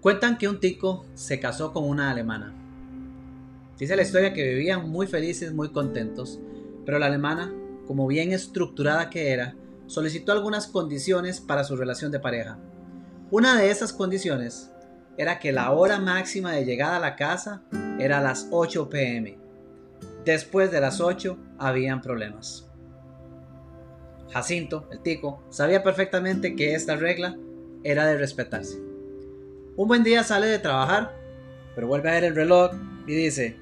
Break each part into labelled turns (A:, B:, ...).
A: Cuentan que un tico se casó con una alemana. Dice la historia que vivían muy felices, muy contentos, pero la alemana, como bien estructurada que era, solicitó algunas condiciones para su relación de pareja. Una de esas condiciones era que la hora máxima de llegada a la casa era a las 8 pm. Después de las 8 habían problemas. Jacinto, el tico, sabía perfectamente que esta regla era de respetarse. Un buen día sale de trabajar, pero vuelve a ver el reloj y dice,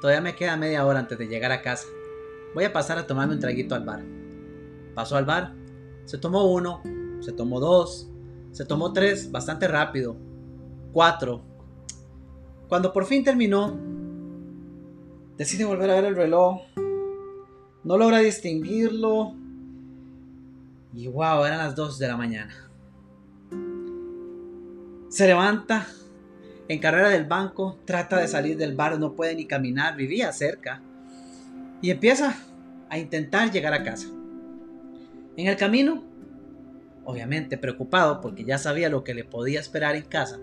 A: todavía me queda media hora antes de llegar a casa. Voy a pasar a tomarme un traguito al bar. Pasó al bar, se tomó uno, se tomó dos, se tomó tres bastante rápido, cuatro. Cuando por fin terminó, decide volver a ver el reloj. No logra distinguirlo. Y wow, eran las dos de la mañana. Se levanta, en carrera del banco, trata de salir del bar, no puede ni caminar, vivía cerca. Y empieza a intentar llegar a casa. En el camino, obviamente preocupado porque ya sabía lo que le podía esperar en casa,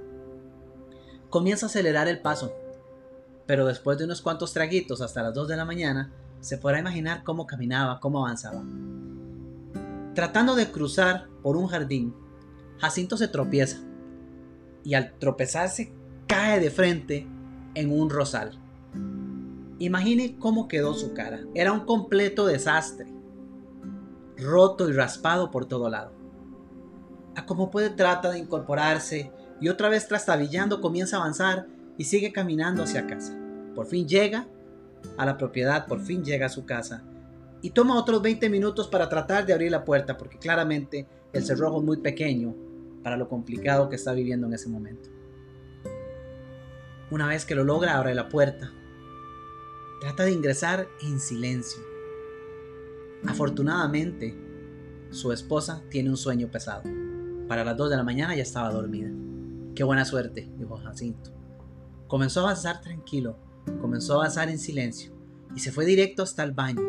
A: comienza a acelerar el paso. Pero después de unos cuantos traguitos hasta las 2 de la mañana, se podrá imaginar cómo caminaba, cómo avanzaba. Tratando de cruzar por un jardín, Jacinto se tropieza y al tropezarse cae de frente en un rosal. Imagine cómo quedó su cara. Era un completo desastre. Roto y raspado por todo lado. A como puede trata de incorporarse y otra vez trastabillando comienza a avanzar y sigue caminando hacia casa. Por fin llega a la propiedad, por fin llega a su casa y toma otros 20 minutos para tratar de abrir la puerta porque claramente el cerrojo es muy pequeño para lo complicado que está viviendo en ese momento. Una vez que lo logra, abre la puerta. Trata de ingresar en silencio. Afortunadamente, su esposa tiene un sueño pesado. Para las 2 de la mañana ya estaba dormida. Qué buena suerte, dijo Jacinto. Comenzó a avanzar tranquilo, comenzó a avanzar en silencio y se fue directo hasta el baño,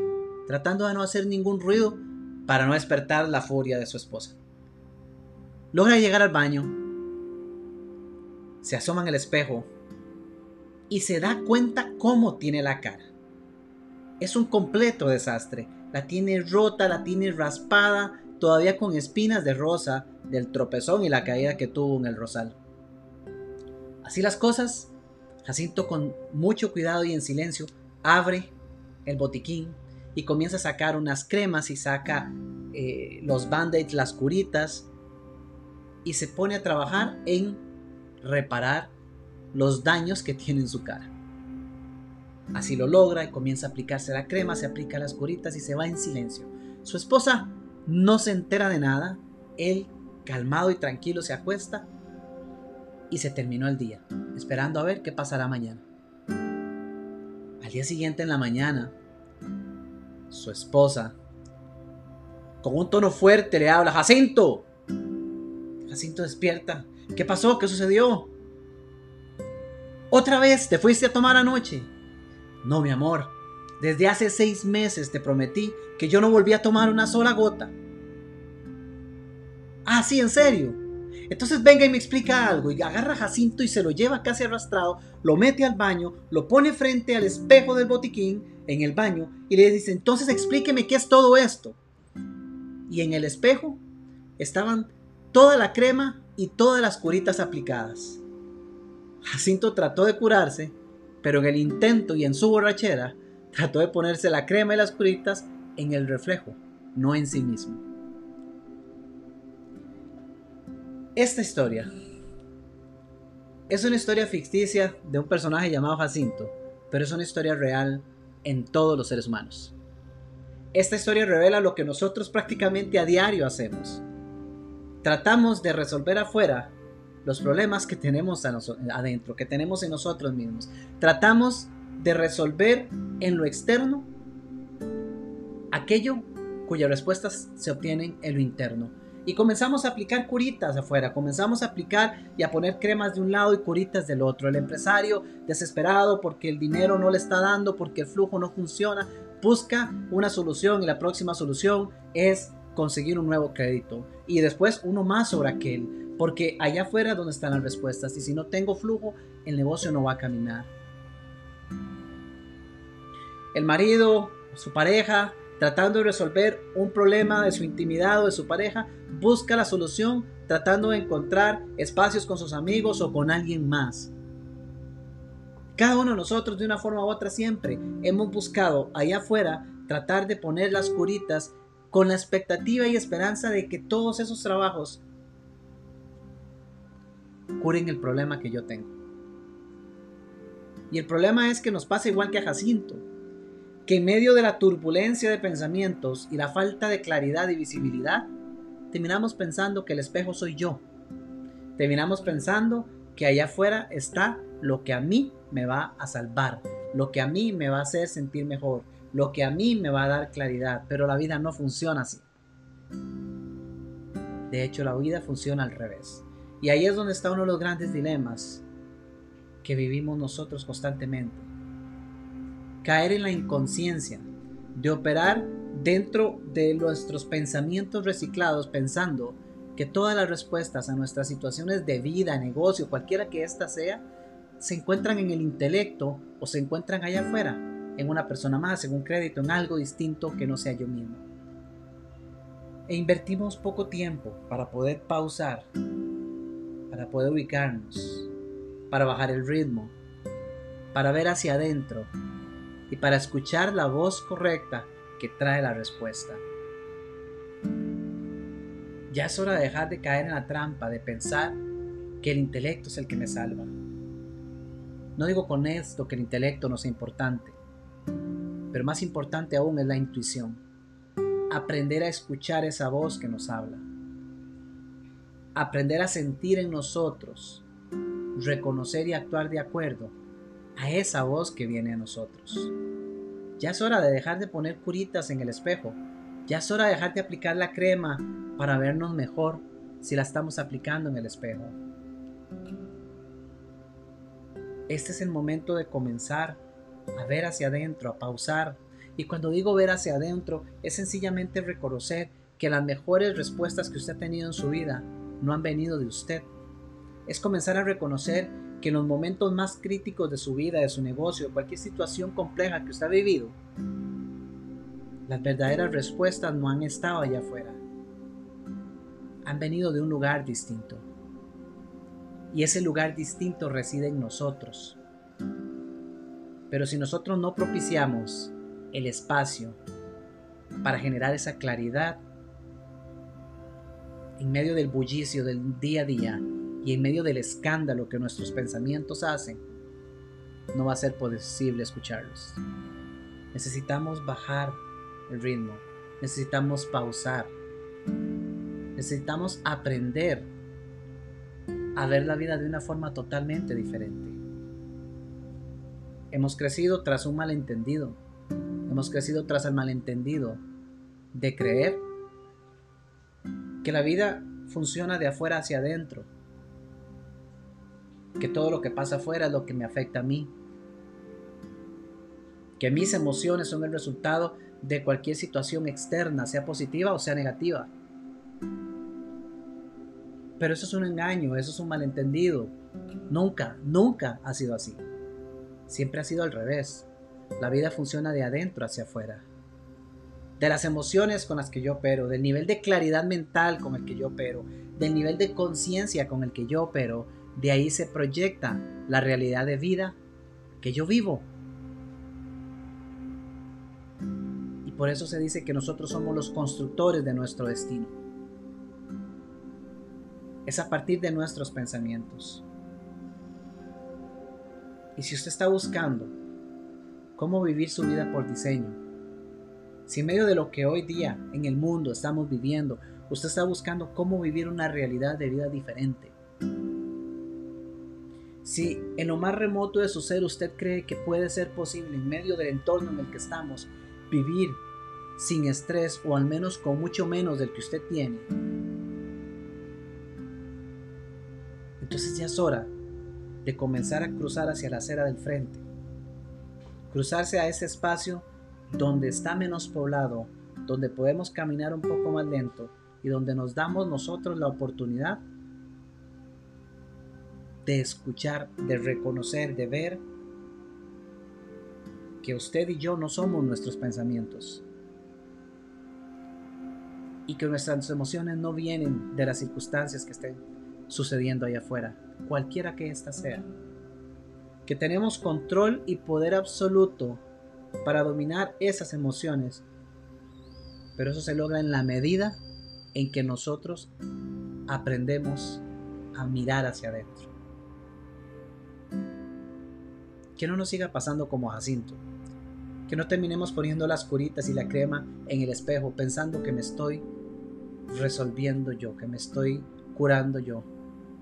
A: tratando de no hacer ningún ruido para no despertar la furia de su esposa. Logra llegar al baño, se asoma en el espejo y se da cuenta cómo tiene la cara. Es un completo desastre. La tiene rota, la tiene raspada, todavía con espinas de rosa del tropezón y la caída que tuvo en el rosal. Así las cosas, Jacinto con mucho cuidado y en silencio abre el botiquín y comienza a sacar unas cremas y saca eh, los band-aids, las curitas y se pone a trabajar en reparar los daños que tiene en su cara. Así lo logra y comienza a aplicarse la crema, se aplica las curitas y se va en silencio. Su esposa no se entera de nada, él calmado y tranquilo se acuesta y se terminó el día, esperando a ver qué pasará mañana. Al día siguiente en la mañana, su esposa, con un tono fuerte, le habla, Jacinto, Jacinto despierta. ¿Qué pasó? ¿Qué sucedió? ¿Otra vez te fuiste a tomar anoche? No, mi amor. Desde hace seis meses te prometí que yo no volví a tomar una sola gota. Ah, sí, en serio. Entonces venga y me explica algo y agarra a Jacinto y se lo lleva casi arrastrado, lo mete al baño, lo pone frente al espejo del botiquín en el baño y le dice, entonces explíqueme qué es todo esto. Y en el espejo estaban toda la crema y todas las curitas aplicadas. Jacinto trató de curarse, pero en el intento y en su borrachera, trató de ponerse la crema y las curitas en el reflejo, no en sí mismo. Esta historia es una historia ficticia de un personaje llamado Jacinto, pero es una historia real en todos los seres humanos. Esta historia revela lo que nosotros prácticamente a diario hacemos tratamos de resolver afuera los problemas que tenemos adentro, que tenemos en nosotros mismos. Tratamos de resolver en lo externo aquello cuyas respuestas se obtienen en lo interno. Y comenzamos a aplicar curitas afuera, comenzamos a aplicar y a poner cremas de un lado y curitas del otro. El empresario desesperado porque el dinero no le está dando, porque el flujo no funciona, busca una solución y la próxima solución es conseguir un nuevo crédito y después uno más sobre aquel. Porque allá afuera donde están las respuestas. Y si no tengo flujo, el negocio no va a caminar. El marido, su pareja, tratando de resolver un problema de su intimidad o de su pareja, busca la solución tratando de encontrar espacios con sus amigos o con alguien más. Cada uno de nosotros de una forma u otra siempre hemos buscado allá afuera tratar de poner las curitas con la expectativa y esperanza de que todos esos trabajos curen el problema que yo tengo. Y el problema es que nos pasa igual que a Jacinto, que en medio de la turbulencia de pensamientos y la falta de claridad y visibilidad, terminamos pensando que el espejo soy yo. Terminamos pensando que allá afuera está lo que a mí me va a salvar, lo que a mí me va a hacer sentir mejor, lo que a mí me va a dar claridad, pero la vida no funciona así. De hecho, la vida funciona al revés. Y ahí es donde está uno de los grandes dilemas que vivimos nosotros constantemente. Caer en la inconsciencia de operar dentro de nuestros pensamientos reciclados pensando que todas las respuestas a nuestras situaciones de vida, negocio, cualquiera que ésta sea, se encuentran en el intelecto o se encuentran allá afuera, en una persona más, en un crédito, en algo distinto que no sea yo mismo. E invertimos poco tiempo para poder pausar, para poder ubicarnos, para bajar el ritmo, para ver hacia adentro y para escuchar la voz correcta que trae la respuesta. Ya es hora de dejar de caer en la trampa de pensar que el intelecto es el que me salva. No digo con esto que el intelecto no sea importante, pero más importante aún es la intuición. Aprender a escuchar esa voz que nos habla. Aprender a sentir en nosotros, reconocer y actuar de acuerdo a esa voz que viene a nosotros. Ya es hora de dejar de poner curitas en el espejo. Ya es hora de dejar de aplicar la crema para vernos mejor si la estamos aplicando en el espejo. Este es el momento de comenzar a ver hacia adentro, a pausar. Y cuando digo ver hacia adentro, es sencillamente reconocer que las mejores respuestas que usted ha tenido en su vida no han venido de usted. Es comenzar a reconocer que en los momentos más críticos de su vida, de su negocio, de cualquier situación compleja que usted ha vivido, las verdaderas respuestas no han estado allá afuera. Han venido de un lugar distinto. Y ese lugar distinto reside en nosotros. Pero si nosotros no propiciamos el espacio para generar esa claridad en medio del bullicio del día a día, y en medio del escándalo que nuestros pensamientos hacen, no va a ser posible escucharlos. Necesitamos bajar el ritmo, necesitamos pausar, necesitamos aprender a ver la vida de una forma totalmente diferente. Hemos crecido tras un malentendido, hemos crecido tras el malentendido de creer que la vida funciona de afuera hacia adentro que todo lo que pasa afuera es lo que me afecta a mí, que mis emociones son el resultado de cualquier situación externa, sea positiva o sea negativa. Pero eso es un engaño, eso es un malentendido. Nunca, nunca ha sido así. Siempre ha sido al revés. La vida funciona de adentro hacia afuera. De las emociones con las que yo opero, del nivel de claridad mental con el que yo opero, del nivel de conciencia con el que yo opero, de ahí se proyecta la realidad de vida que yo vivo. Y por eso se dice que nosotros somos los constructores de nuestro destino. Es a partir de nuestros pensamientos. Y si usted está buscando cómo vivir su vida por diseño, si en medio de lo que hoy día en el mundo estamos viviendo, usted está buscando cómo vivir una realidad de vida diferente, si en lo más remoto de su ser usted cree que puede ser posible en medio del entorno en el que estamos vivir sin estrés o al menos con mucho menos del que usted tiene, entonces ya es hora de comenzar a cruzar hacia la acera del frente. Cruzarse a ese espacio donde está menos poblado, donde podemos caminar un poco más lento y donde nos damos nosotros la oportunidad de escuchar, de reconocer, de ver que usted y yo no somos nuestros pensamientos y que nuestras emociones no vienen de las circunstancias que estén sucediendo allá afuera, cualquiera que ésta sea. Que tenemos control y poder absoluto para dominar esas emociones, pero eso se logra en la medida en que nosotros aprendemos a mirar hacia adentro. Que no nos siga pasando como Jacinto. Que no terminemos poniendo las curitas y la crema en el espejo pensando que me estoy resolviendo yo, que me estoy curando yo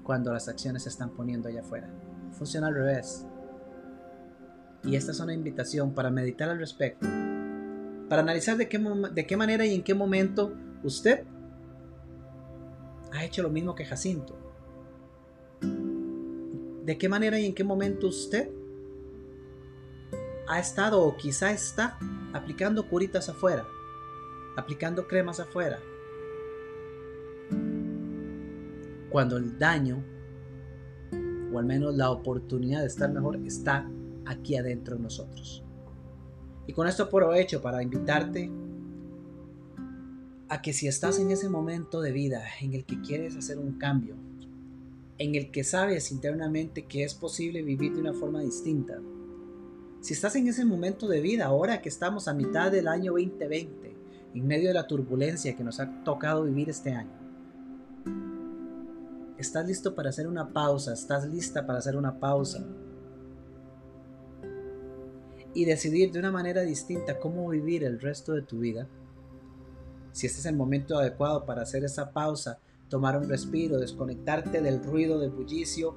A: cuando las acciones se están poniendo allá afuera. Funciona al revés. Y esta es una invitación para meditar al respecto, para analizar de qué, de qué manera y en qué momento usted ha hecho lo mismo que Jacinto. ¿De qué manera y en qué momento usted ha estado o quizá está aplicando curitas afuera, aplicando cremas afuera? Cuando el daño, o al menos la oportunidad de estar mejor, está aquí adentro de nosotros. Y con esto aprovecho para invitarte a que si estás en ese momento de vida en el que quieres hacer un cambio, en el que sabes internamente que es posible vivir de una forma distinta, si estás en ese momento de vida, ahora que estamos a mitad del año 2020, en medio de la turbulencia que nos ha tocado vivir este año, estás listo para hacer una pausa, estás lista para hacer una pausa y decidir de una manera distinta cómo vivir el resto de tu vida, si este es el momento adecuado para hacer esa pausa, tomar un respiro, desconectarte del ruido del bullicio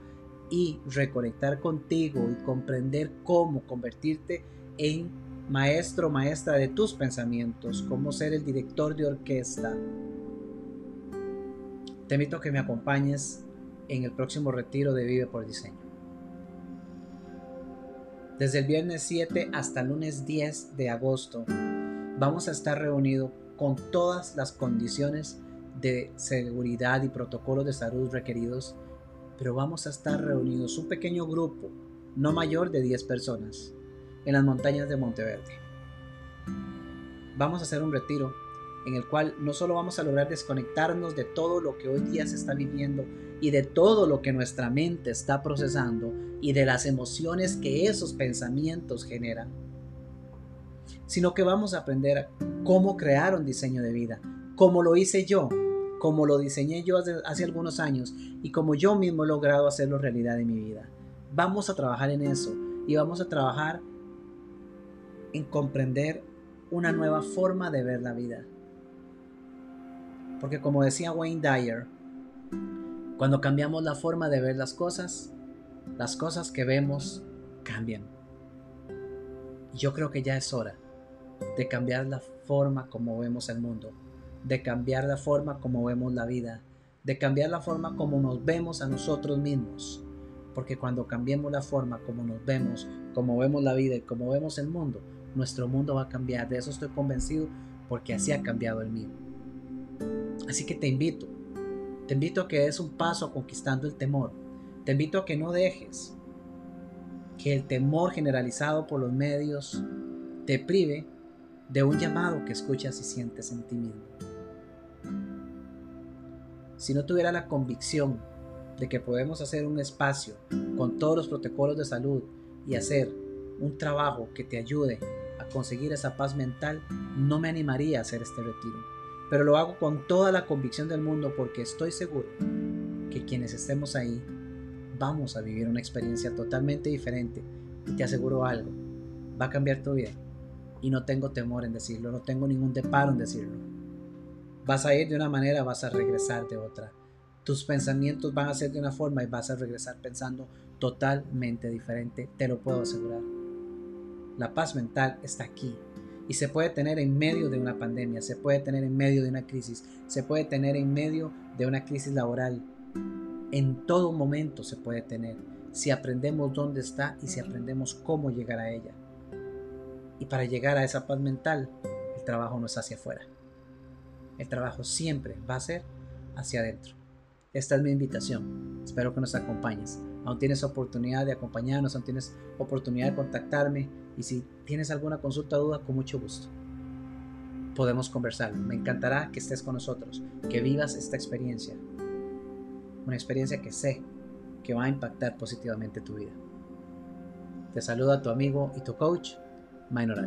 A: y reconectar contigo y comprender cómo convertirte en maestro o maestra de tus pensamientos, cómo ser el director de orquesta. Te invito a que me acompañes en el próximo retiro de Vive por Diseño. Desde el viernes 7 hasta el lunes 10 de agosto vamos a estar reunidos con todas las condiciones de seguridad y protocolos de salud requeridos, pero vamos a estar reunidos un pequeño grupo, no mayor de 10 personas, en las montañas de Monteverde. Vamos a hacer un retiro en el cual no solo vamos a lograr desconectarnos de todo lo que hoy día se está viviendo y de todo lo que nuestra mente está procesando y de las emociones que esos pensamientos generan, sino que vamos a aprender cómo crear un diseño de vida, como lo hice yo, como lo diseñé yo hace, algunos años y como yo mismo he logrado hacerlo realidad en mi vida. Vamos a trabajar en eso y vamos a trabajar en comprender una nueva forma de ver la vida. Porque como decía Wayne Dyer, cuando cambiamos la forma de ver las cosas, las cosas que vemos cambian. Yo creo que ya es hora de cambiar la forma como vemos el mundo, de cambiar la forma como vemos la vida, de cambiar la forma como nos vemos a nosotros mismos. Porque cuando cambiemos la forma como nos vemos, como vemos la vida y como vemos el mundo, nuestro mundo va a cambiar. De eso estoy convencido porque así ha cambiado el mío. Así que te invito, te invito a que des un paso conquistando el temor. Te invito a que no dejes que el temor generalizado por los medios te prive de un llamado que escuchas y sientes en ti mismo. Si no tuviera la convicción de que podemos hacer un espacio con todos los protocolos de salud y hacer un trabajo que te ayude a conseguir esa paz mental, no me animaría a hacer este retiro. Pero lo hago con toda la convicción del mundo porque estoy seguro que quienes estemos ahí vamos a vivir una experiencia totalmente diferente. Y te aseguro algo, va a cambiar tu vida y no tengo temor en decirlo, no tengo ningún deparo en decirlo. Vas a ir de una manera, vas a regresar de otra. Tus pensamientos van a ser de una forma y vas a regresar pensando totalmente diferente, te lo puedo asegurar. La paz mental está aquí y se puede tener en medio de una pandemia, se puede tener en medio de una crisis, se puede tener en medio de una crisis laboral. En todo momento se puede tener si aprendemos dónde está y si aprendemos cómo llegar a ella. Y para llegar a esa paz mental, el trabajo no es hacia afuera. El trabajo siempre va a ser hacia adentro. Esta es mi invitación. Espero que nos acompañes. Aún tienes oportunidad de acompañarnos, aún tienes oportunidad de contactarme y si tienes alguna consulta o duda, con mucho gusto. Podemos conversar. Me encantará que estés con nosotros, que vivas esta experiencia. Una experiencia que sé que va a impactar positivamente tu vida. Te saluda tu amigo y tu coach, Minor